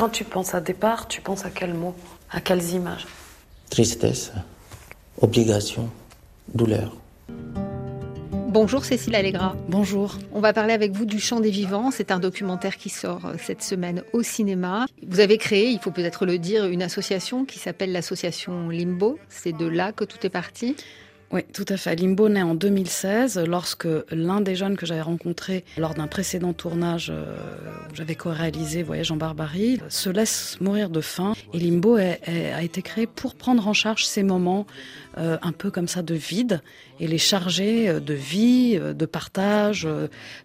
Quand tu penses à départ, tu penses à quels mots À quelles images Tristesse, obligation, douleur. Bonjour Cécile Allegra. Bonjour. On va parler avec vous du Chant des Vivants. C'est un documentaire qui sort euh, cette semaine au cinéma. Vous avez créé, il faut peut-être le dire, une association qui s'appelle l'association Limbo. C'est de là que tout est parti. Oui, tout à fait. Limbo naît en 2016 lorsque l'un des jeunes que j'avais rencontré lors d'un précédent tournage euh, où j'avais co-réalisé Voyage en Barbarie se laisse mourir de faim. Et Limbo a été créé pour prendre en charge ces moments euh, un peu comme ça de vide et les charger euh, de vie, de partage,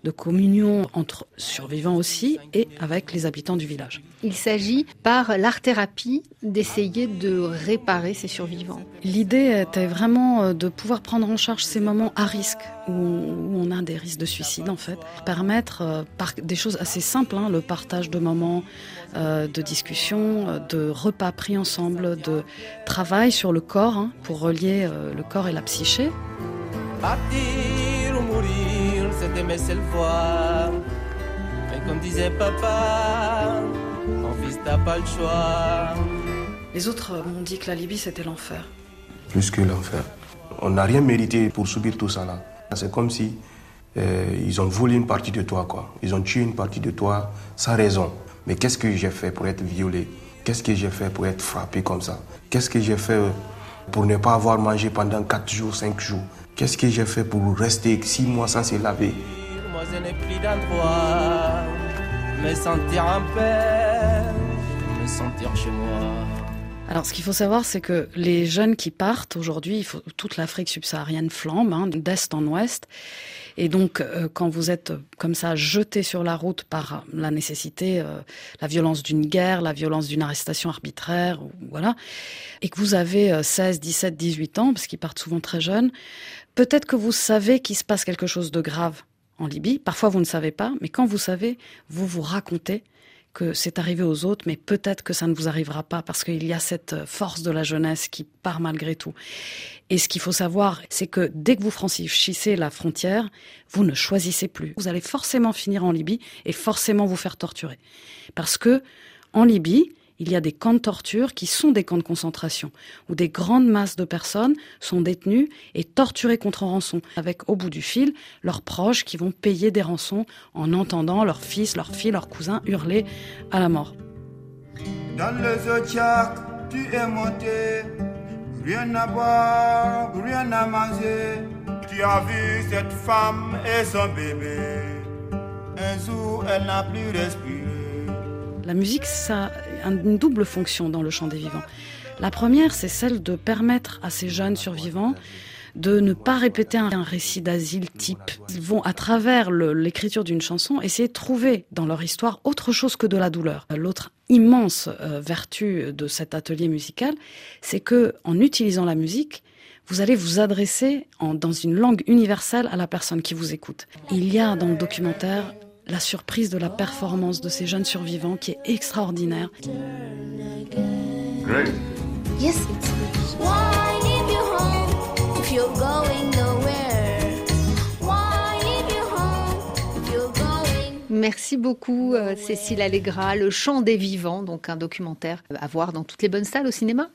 de communion entre survivants aussi et avec les habitants du village. Il s'agit par l'art-thérapie d'essayer de réparer ces survivants. L'idée était vraiment de pouvoir prendre en charge ces moments à risque où on, a des risques de suicide en fait, permettre euh, par des choses assez simples, hein, le partage de moments euh, de discussion, euh, de repas pris ensemble, de travail sur le corps hein, pour relier le corps et la psyché. Partir ou mourir, c'était mes seules fois. Mais comme disait papa, mon fils n'a pas le choix. Les autres m'ont dit que la Libye c'était l'enfer. Plus que l'enfer. On n'a rien mérité pour subir tout ça là. C'est comme si euh, ils ont volé une partie de toi, quoi. Ils ont tué une partie de toi sans raison. Mais qu'est-ce que j'ai fait pour être violé? Qu'est-ce que j'ai fait pour être frappé comme ça? Qu'est-ce que j'ai fait pour ne pas avoir mangé pendant 4 jours, 5 jours? Qu'est-ce que j'ai fait pour rester 6 mois sans se laver? Moi, je n'ai plus d'endroit. Me sentir en paix, me sentir chez moi. Alors, ce qu'il faut savoir, c'est que les jeunes qui partent aujourd'hui, toute l'Afrique subsaharienne flambe, hein, d'est en ouest. Et donc, euh, quand vous êtes euh, comme ça jeté sur la route par la nécessité, euh, la violence d'une guerre, la violence d'une arrestation arbitraire, voilà, et que vous avez 16, 17, 18 ans, parce qu'ils partent souvent très jeunes, peut-être que vous savez qu'il se passe quelque chose de grave en Libye. Parfois, vous ne savez pas, mais quand vous savez, vous vous racontez que c'est arrivé aux autres, mais peut-être que ça ne vous arrivera pas parce qu'il y a cette force de la jeunesse qui part malgré tout. Et ce qu'il faut savoir, c'est que dès que vous franchissez la frontière, vous ne choisissez plus. Vous allez forcément finir en Libye et forcément vous faire torturer. Parce que en Libye, il y a des camps de torture qui sont des camps de concentration, où des grandes masses de personnes sont détenues et torturées contre rançon, avec au bout du fil leurs proches qui vont payer des rançons en entendant leurs fils, leurs filles, leurs cousins hurler à la mort. Dans le zodiac, tu es monté, rien à boire, rien à manger. Tu as vu cette femme et son bébé. Un jour, elle n'a plus respiré. La musique, ça une double fonction dans le chant des vivants. La première, c'est celle de permettre à ces jeunes survivants de ne pas répéter un récit d'asile type. Ils vont, à travers l'écriture d'une chanson, essayer de trouver dans leur histoire autre chose que de la douleur. L'autre immense euh, vertu de cet atelier musical, c'est que, en utilisant la musique, vous allez vous adresser dans une langue universelle à la personne qui vous écoute. Il y a dans le documentaire la surprise de la performance de ces jeunes survivants qui est extraordinaire. Merci beaucoup euh, Cécile Allegra, Le Chant des Vivants, donc un documentaire à voir dans toutes les bonnes salles au cinéma.